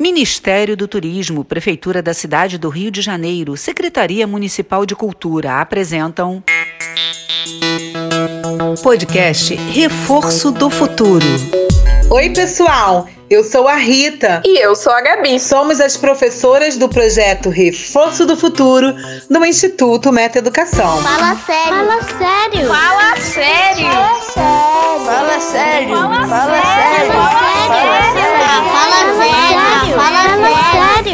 Ministério do Turismo, Prefeitura da Cidade do Rio de Janeiro, Secretaria Municipal de Cultura apresentam. Podcast Reforço do Futuro. Oi, pessoal! Eu sou a Rita. E eu sou a Gabi. Somos as professoras do projeto Reforço do Futuro do Instituto Meta Educação. Fala sério. Fala sério. Fala sério. Fala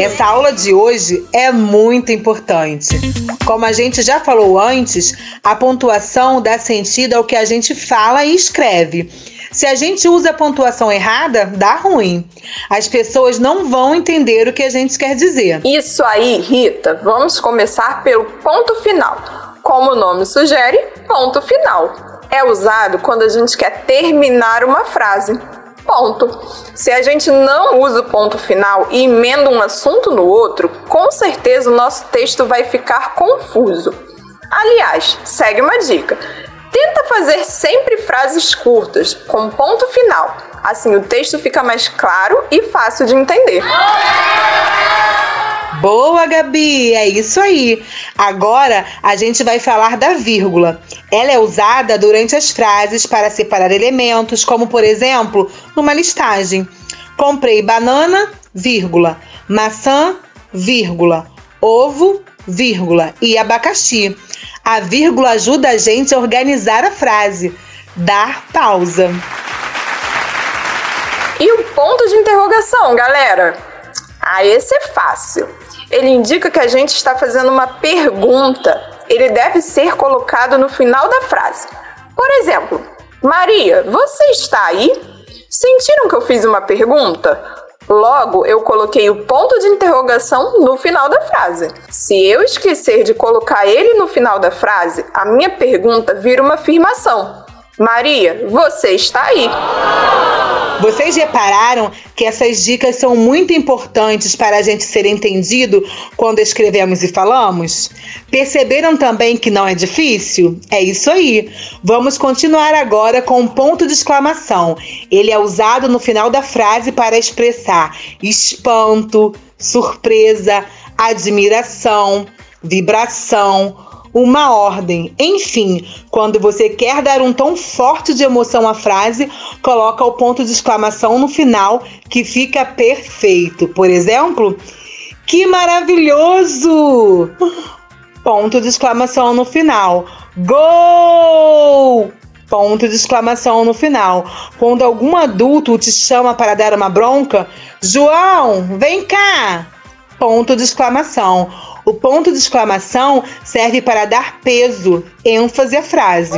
Essa aula de hoje é muito importante. Como a gente já falou antes, a pontuação dá sentido ao que a gente fala e escreve. Se a gente usa a pontuação errada, dá ruim. As pessoas não vão entender o que a gente quer dizer. Isso aí, Rita. Vamos começar pelo ponto final. Como o nome sugere, ponto final. É usado quando a gente quer terminar uma frase. Ponto. Se a gente não usa o ponto final e emenda um assunto no outro, com certeza o nosso texto vai ficar confuso. Aliás, segue uma dica. Tenta fazer sempre frases curtas, com ponto final. Assim o texto fica mais claro e fácil de entender. Boa, Gabi! É isso aí. Agora a gente vai falar da vírgula. Ela é usada durante as frases para separar elementos, como por exemplo, numa listagem. Comprei banana, vírgula, maçã, vírgula, ovo, vírgula e abacaxi. A vírgula ajuda a gente a organizar a frase, dar pausa. E o ponto de interrogação, galera? Ah, esse é fácil. Ele indica que a gente está fazendo uma pergunta. Ele deve ser colocado no final da frase. Por exemplo, Maria, você está aí? Sentiram que eu fiz uma pergunta? Logo, eu coloquei o ponto de interrogação no final da frase. Se eu esquecer de colocar ele no final da frase, a minha pergunta vira uma afirmação. Maria, você está aí. Vocês repararam que essas dicas são muito importantes para a gente ser entendido quando escrevemos e falamos? Perceberam também que não é difícil? É isso aí. Vamos continuar agora com um ponto de exclamação. Ele é usado no final da frase para expressar espanto, surpresa, admiração, vibração uma ordem. Enfim, quando você quer dar um tom forte de emoção à frase, coloca o ponto de exclamação no final, que fica perfeito. Por exemplo, que maravilhoso! Ponto de exclamação no final. Gol! Ponto de exclamação no final. Quando algum adulto te chama para dar uma bronca, João, vem cá! Ponto de exclamação. O ponto de exclamação serve para dar peso, ênfase à frase.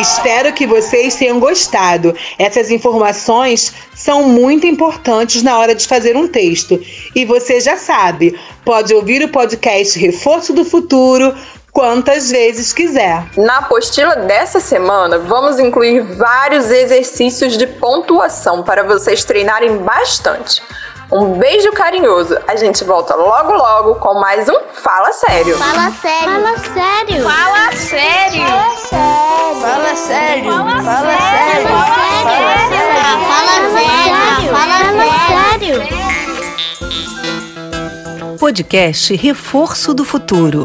Espero que vocês tenham gostado. Essas informações são muito importantes na hora de fazer um texto. E você já sabe, pode ouvir o podcast Reforço do Futuro quantas vezes quiser. Na apostila dessa semana, vamos incluir vários exercícios de pontuação para vocês treinarem bastante. Um beijo carinhoso. A gente volta logo logo com mais um Fala Sério. Fala sério. Fala sério. Fala sério. Fala sério. Fala Fala sério. sério. Fala sério. Fala sério. Podcast Reforço do Futuro.